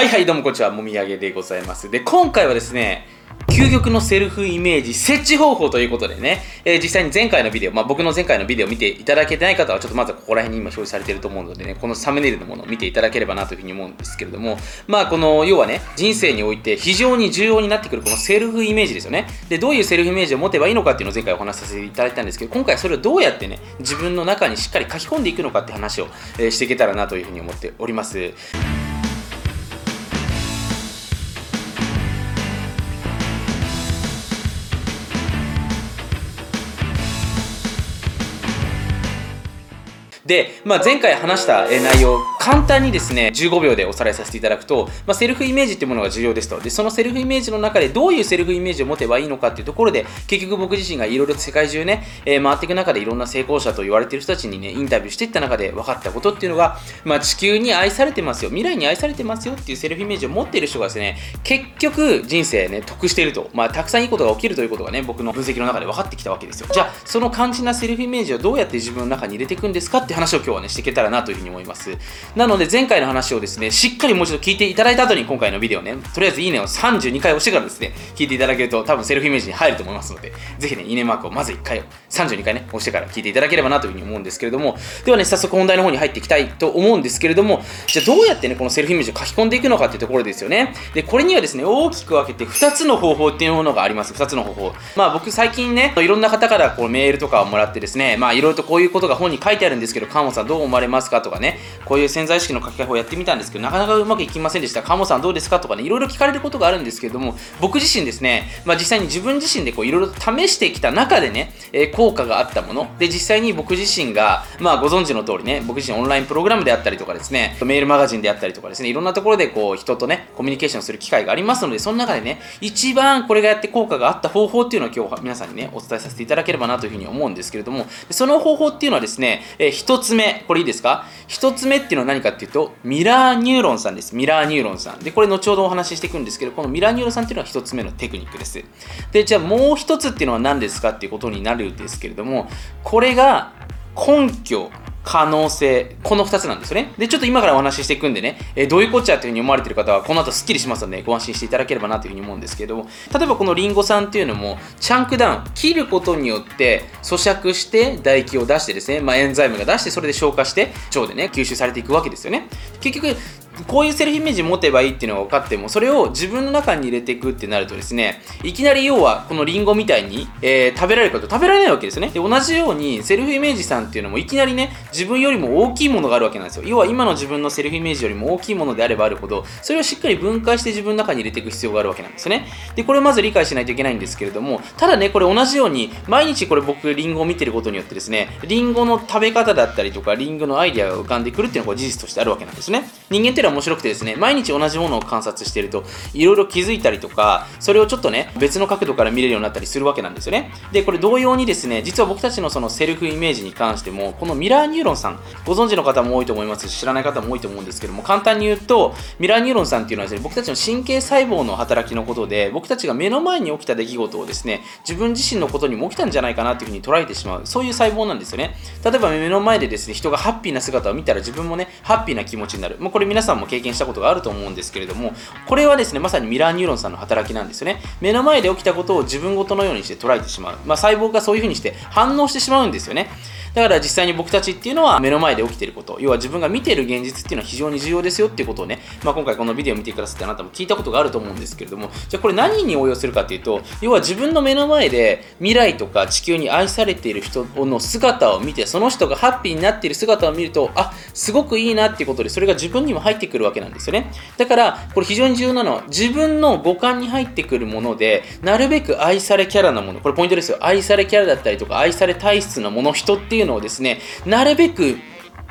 はいはいどうもこんにちは。もみあげでございます。で今回はですね究極のセルフイメージ設置方法ということでね、えー、実際に前回のビデオ、まあ、僕の前回のビデオを見ていただけてない方はちょっとまずここら辺に今表示されていると思うのでねこのサムネイルのものを見ていただければなというふうに思うんですけれどもまあこの要はね人生において非常に重要になってくるこのセルフイメージですよね。でどういうセルフイメージを持てばいいのかっていうのを前回お話しさせていただいたんですけど今回それをどうやってね自分の中にしっかり書き込んでいくのかって話を、え、していけたらなというふうに思っております。で、まあ、前回話した内容、簡単にですね、15秒でおさらいさせていただくと、まあ、セルフイメージっていうものが重要ですと。で、そのセルフイメージの中でどういうセルフイメージを持てばいいのかっていうところで、結局僕自身がいろいろ世界中ね、えー、回っていく中でいろんな成功者と言われてる人たちにね、インタビューしていった中で分かったことっていうのが、まあ、地球に愛されてますよ、未来に愛されてますよっていうセルフイメージを持っている人がですね、結局人生ね、得していると。まあ、たくさんいいことが起きるということがね、僕の分析の中で分かってきたわけですよ。じゃあ、その肝心なセルフイメージをどうやって自分の中に入れていくんですかって話を今日はね、していけたらなというふうに思います。なので前回の話をですね、しっかりもう一度聞いていただいた後に今回のビデオね、とりあえずいいねを32回押してからですね、聞いていただけると多分セルフイメージに入ると思いますので、ぜひね、いいねマークをまず1回を、32回ね、押してから聞いていただければなというふうに思うんですけれども、ではね、早速本題の方に入っていきたいと思うんですけれども、じゃあどうやってね、このセルフイメージを書き込んでいくのかっていうところですよね。で、これにはですね、大きく分けて2つの方法っていうものがあります。2つの方法。まあ僕最近ね、いろんな方からこうメールとかをもらってですね、まあいろいろとこういうことが本に書いてあるんですけど、川本さんどう思われますかとかね、こういう潜在意識の書き換え法をやってみたんですけど、なかなかうまくいきませんでした。鴨本さんどうですかとかね、いろいろ聞かれることがあるんですけれども、僕自身ですね、まあ、実際に自分自身でこういろいろ試してきた中でね、えー、効果があったもの、で、実際に僕自身が、まあ、ご存知の通りね、僕自身オンラインプログラムであったりとかですね、メールマガジンであったりとかですね、いろんなところでこう人とね、コミュニケーションする機会がありますので、その中でね、一番これがやって効果があった方法っていうのを今日皆さんにね、お伝えさせていただければなというふうに思うんですけれども、その方法っていうのはですね、えー、一つ目、これいいですか？一つ目っていうのは何かっていうと、ミラーニューロンさんです。ミラーニューロンさん。で、これ後ほどお話ししていくんですけど、このミラーニューロンさんっていうのは1つ目のテクニックです。で、じゃあもう1つっていうのは何ですかっていうことになるんですけれども、これが根拠可能性、この2つなんですよね。で、ちょっと今からお話ししていくんでね、えー、どういうこっちゃというふうに思われてる方は、この後すっきりしますので、ご安心していただければなというふうに思うんですけど、例えばこのリンゴ酸っていうのも、チャンクダウン、切ることによって咀嚼して唾液を出してですね、まあ、エンザイムが出して、それで消化して、腸でね、吸収されていくわけですよね。結局、こういうセルフイメージ持てばいいっていうのが分かっても、それを自分の中に入れていくってなるとですね、いきなり要はこのリンゴみたいに、えー、食べられるかと食べられないわけですね。で、同じようにセルフイメージさんっていうのもいきなりね、自分よりも大きいものがあるわけなんですよ。要は今の自分のセルフイメージよりも大きいものであればあるほど、それをしっかり分解して自分の中に入れていく必要があるわけなんですね。で、これをまず理解しないといけないんですけれども、ただね、これ同じように、毎日これ僕リンゴを見てることによってですね、リンゴの食べ方だったりとか、リンゴのアイデアが浮かんでくるっていうのが事実としてあるわけなんですね。人間って面白くてですね、毎日同じものを観察していると、いろいろ気づいたりとか、それをちょっとね、別の角度から見れるようになったりするわけなんですよね。で、これ同様にですね、実は僕たちのそのセルフイメージに関しても、このミラーニューロンさん、ご存知の方も多いと思いますし、知らない方も多いと思うんですけども、簡単に言うと、ミラーニューロンさんっていうのはですね、僕たちの神経細胞の働きのことで、僕たちが目の前に起きた出来事をですね、自分自身のことにも起きたんじゃないかなというふうに捉えてしまう、そういう細胞なんですよね。例えば目の前でですね、人がハッピーな姿を見たら自分もね、ハッピーな気持ちになる。もうこれ皆さんも経験したことがあると思うんですけれども、これはですね、まさにミラーニューロンさんの働きなんですよね。目の前で起きたことを自分ごとのようにして捉えてしまう。まあ、細胞がそういうふうにして反応してしまうんですよね。だから実際に僕たちっていうのは目の前で起きてること、要は自分が見ている現実っていうのは非常に重要ですよっていうことをね、まあ、今回このビデオを見てくださってあなたも聞いたことがあると思うんですけれども、じゃあこれ何に応用するかっていうと、要は自分の目の前で未来とか地球に愛されている人の姿を見て、その人がハッピーになっている姿を見ると、あ、すごくいいなっていうことで、それが自分にも入ってくるわけなんですよね。だから、これ非常に重要なのは、自分の五感に入ってくるもので、なるべく愛されキャラなもの、これポイントですよ。愛されキャラだったりとか、愛され体質なもの、人っていういうのをですね、なるべく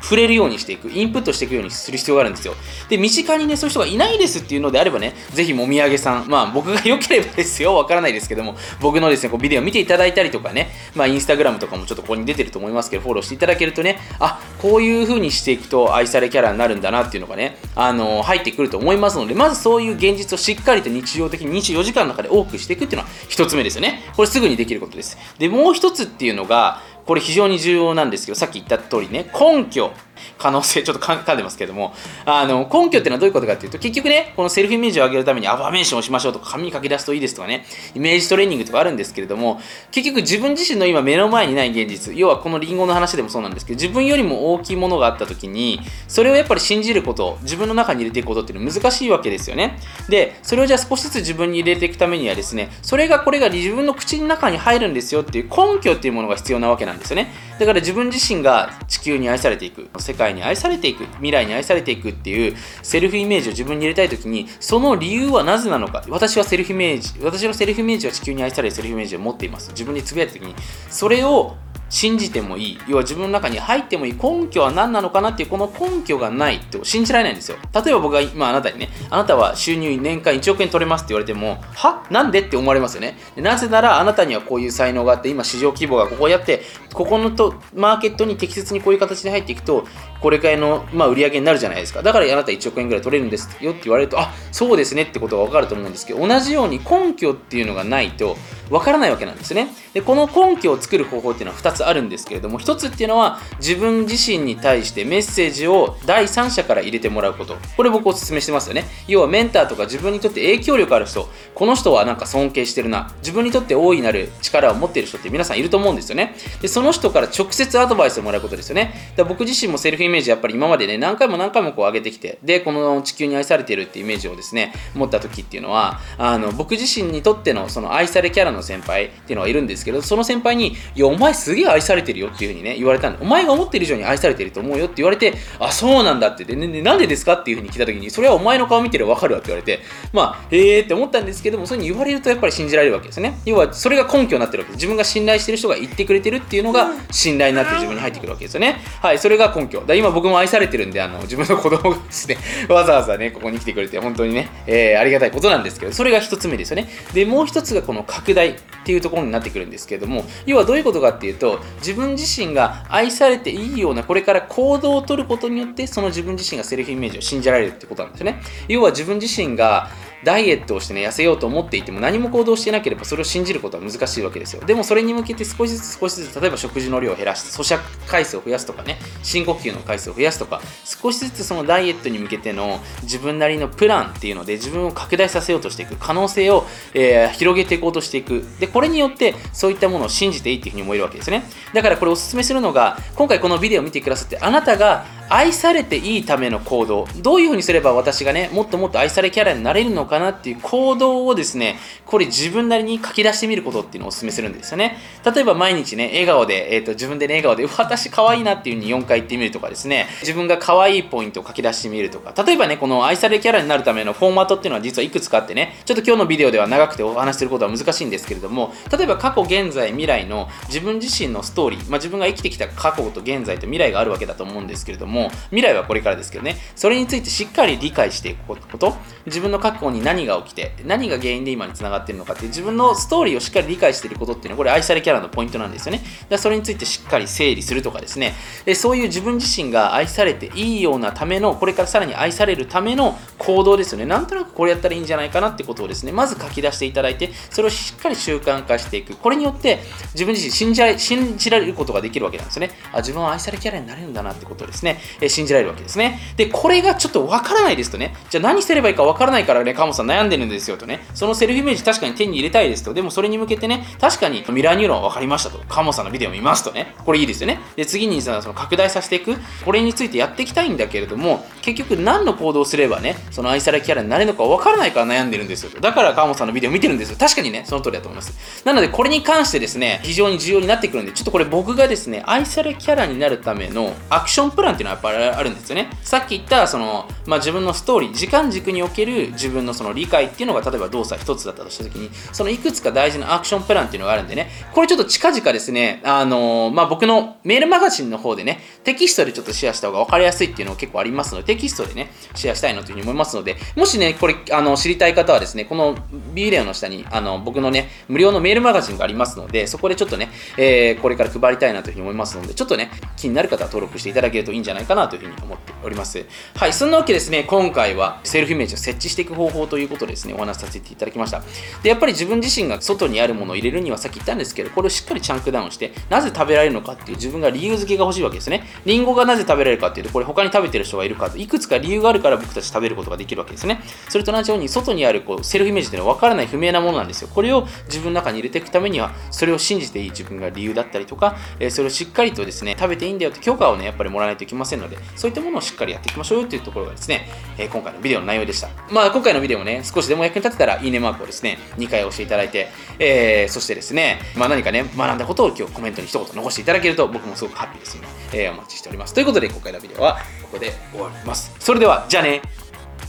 触れるようにしていく、インプットしていくようにする必要があるんですよ。で、身近にね、そういう人がいないですっていうのであればね、ぜひもみあげさん、まあ僕が良ければですよ、わからないですけども、僕のですね、こうビデオ見ていただいたりとかね、まあインスタグラムとかもちょっとここに出てると思いますけど、フォローしていただけるとね、あ、こういう風にしていくと愛されキャラになるんだなっていうのがね、あのー、入ってくると思いますので、まずそういう現実をしっかりと日常的に24時間の中で多くしていくっていうのは一つ目ですよね。これすぐにできることです。で、もう一つっていうのが、これ非常に重要なんですけど、さっき言った通りね、根拠。可能性ちょっと噛んでますけども。あの根拠っていうのはどういうことかっていうと結局ねこのセルフイメージを上げるためにアファメーションをしましょうとか紙に書き出すといいですとかねイメージトレーニングとかあるんですけれども結局自分自身の今目の前にない現実。要はこのリンゴの話でもそうなんですけど自分よりも大きいものがあった時にそれをやっぱり信じること自分の中に入れていくことっていうのは難しいわけですよね。でそれをじゃあ少しずつ自分に入れていくためにはですねそれがこれが自分の口の中に入るんですよっていう根拠っていうものが必要なわけなんですよね。だから自分自身が地球に愛されていく。世界に愛されていく未来に愛されていくっていうセルフイメージを自分に入れたい時にその理由はなぜなのか。私はセルフイメージ私のセルフイメージは地球に愛されるセルフイメージを持っています。自分につぶやいた時に。それを信じてもいい。要は自分の中に入ってもいい。根拠は何なのかなっていうこの根拠がないと信じられないんですよ。例えば僕が今あなたにねあなたは収入年間1億円取れますって言われてもは？なんでって思われますよね。なぜならあなたにはこういう才能があって今市場規模がここやってここのとマーケットに適切にこういう形で入っていくとこれくらいの、まあ、売り上げになるじゃないですか。だからあなた1億円ぐらい取れるんですよって言われるとあそうですねってことが分かると思うんですけど同じように根拠っていうのがないと分からないわけなんですね。でこの根拠を作る方法っていうのは2つあるんですけれども1つっていうのは自分自身に対してメッセージを第三者から入れてもらうこと。これ僕お勧めしてますよね。要はメンターとか自分にとって影響力ある人。この人はなんか尊敬してるな。自分にとって大いなる力を持っている人って皆さんいると思うんですよね。でその人から直接アドバイスをもらうことですよね。だ僕自身もセルフイメージやっぱり今までね何回も何回もこう上げてきてでこの地球に愛されてるってイメージをですね持った時っていうのはあの僕自身にとってのその愛されキャラの先輩っていうのはいるんですけどその先輩に「いやお前すげえ愛されてるよ」っていうふうにね言われたんでお前が思ってる以上に愛されてると思うよって言われてあそうなんだって。で、ね、なんでですかっていうふうに聞いた時にそれはお前の顔見てれば分かるわって言われて。まあへえって思ったんですけどもそういうふうに言われるとやっぱり信じられるわけですね。要はそれが根拠になってるわけです。自分が信頼してる人が言ってくれてるっていうのが信頼になって自分に入ってくるわけですよね。はいそれが根拠。だ今僕も愛されてるんであの自分の子供がですね わざわざねここに来てくれて本当にね、えー、ありがたいことなんですけどそれが一つ目ですよね。でもう一つがこの拡大っていうところになってくるんですけれども要はどういうことかっていうと自分自身が愛されていいようなこれから行動をとることによってその自分自身がセルフイメージを信じられるってことなんですよね。要は自分自身がダイエットをしてね、痩せようと思っていても何も行動してなければそれを信じることは難しいわけですよ。でもそれに向けて少しずつ少しずつ、例えば食事の量を減らして、咀嚼回数を増やすとかね、深呼吸の回数を増やすとか、少しずつそのダイエットに向けての自分なりのプランっていうので自分を拡大させようとしていく、可能性を、えー、広げていこうとしていく。で、これによってそういったものを信じていいっていうふうに思えるわけですね。だからこれおすすめするのが、今回このビデオを見てくださって、あなたが愛されていいための行動。どういうふうにすれば私がねもっともっと愛されキャラになれるのかなっていう行動をですねこれ自分なりに書き出してみることっていうのをお勧めするんですよね。例えば毎日ね笑顔で、えーと、自分でね笑顔で私可愛いなっていう風に4回言ってみるとかですね。自分が可愛いポイントを書き出してみるとか。例えばねこの愛されキャラになるためのフォーマットっていうのは実はいくつかあってねちょっと今日のビデオでは長くてお話しすることは難しいんですけれども例えば過去現在未来の自分自身のストーリー、まあ、自分が生きてきた過去と現在と未来があるわけだと思うんですけれどもも未来はこれからですけどね、それについてしっかり理解していくこと、自分の過去に何が起きて、何が原因で今につながっているのかって自分のストーリーをしっかり理解していることっていうのは、これ愛されキャラのポイントなんですよね。だそれについてしっかり整理するとかですね、でそういう自分自身が愛されていいようなための、これからさらに愛されるための行動ですよね。なんとなくこれやったらいいんじゃないかなってことをですね、まず書き出していただいて、それをしっかり習慣化していく。これによって自分自身信じられることができるわけなんですね。あ、自分は愛されキャラになれるんだなってことですね、え信じられるわけですね。で、これがちょっとわからないですとね、じゃあ何すればいいかわからないからね、カモさん悩んでるんですよとね、そのセルフイメージ確かに手に入れたいですと、でもそれに向けてね、確かにミラーニューロン分かりましたと、カモさんのビデオ見ますとね、これいいですよね。で、次にその拡大させていく、これについてやっていきたいんだけれども、結局何の行動すればね、その愛されキャラになれるのかわからないから悩んでるんですよ。だからカモさんのビデオ見てるんですよ。確かにね、その通りだと思います。なので、これに関してですね、非常に重要になってくるんで、ちょっとこれ僕がですね、愛されキャラになるためのアクションプランっていうのはやっぱりあるんですよね。さっき言った、その、まあ、自分のストーリー時間軸における自分のその理解っていうのが例えば動作一つだったとした時にそのいくつか大事なアクションプランっていうのがあるんでねこれちょっと近々ですねあのー、まあ、僕のメールマガジンの方でねテキストでちょっとシェアした方が分かりやすいっていうのが結構ありますのでテキストでねシェアしたいなというふうに思いますのでもしねこれあの知りたい方はですねこのビデオの下にあの僕のね無料のメールマガジンがありますのでそこでちょっとね、えー、これから配りたいなというふうに思いますのでちょっとね気になる方は登録していただけるといいんじゃないかなというふうに思っております。はいそんなわけですね今回はセルフイメージを設置していく方法ということでですねお話しさせていただきました。でやっぱり自分自身が外にあるものを入れるにはさっき言ったんですけどこれをしっかりチャンクダウンしてなぜ食べられるのかっていう自分が理由付けが欲しいわけですね。リンゴがなぜ食べられるかっていうとこれ他に食べてる人がいるかいくつか理由があるから僕たち食べることができるわけですね。それと同じように外にあるこうセルフイメージっていうのは分からない不明なものなんですよ。これを自分の中に入れていくためにはそれを信じていい自分が理由だったりとか、えそれをしっかりとですね食べていいんだよって許可をねやっぱりもらわないといけませんのでそういったものをしっかりやっていきましょうよっていうところがですね、え今回のビデオの内容でした。まあ今回のビデオもね少しでも役に立てたらいいねマークをですね2回押していただいて、えーそしてですねまあ何かね学んだことを今日コメントに一言残していただけると僕もすごくハッピーですので、えーお待ちしております。ということで今回のビデオはここで終わります。それではじゃあね。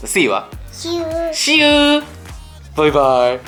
See you は？シュー See you! バイバイ。は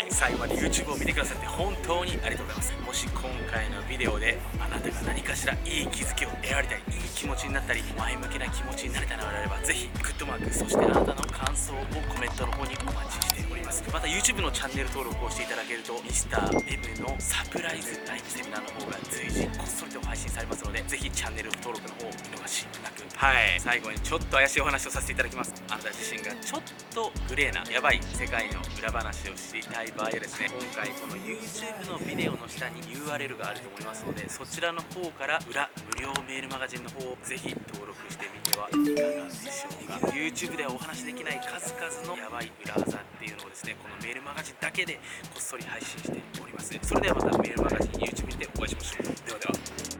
い、最後まで YouTube を見てくださって本当にありがとうございます。もし今回のビデオであなたが何かしらいい気づきを得られたり、いい気持ちになったり、前向きな気持ちになれたのであれば、ぜひグッドマーク、そしてあなたの感想をコメントの方にお待ちしております。また YouTube のチャンネル登録をしていただけると、Mr.M のサプライズライブセミナーの方が随時こっそりと配信されますので、ぜひチャンネル登録の方を見逃しなく。はい、最後にちょっと怪しいお話をさせていただきます。あなた自身がちょっとグレーな、やばい世界の裏話を知りたい場合はですね、今回この YouTube のビデオの下に URL があると思いますので、そちららの方から裏無料メールマガジンの方をぜひ登録してみてはいかがでしょうか。YouTube ではお話しできない数々のやばい裏技っていうのをですねこのメールマガジンだけでこっそり配信しております。それではまたメールマガジン YouTube にてお会いしましょう。ではでは。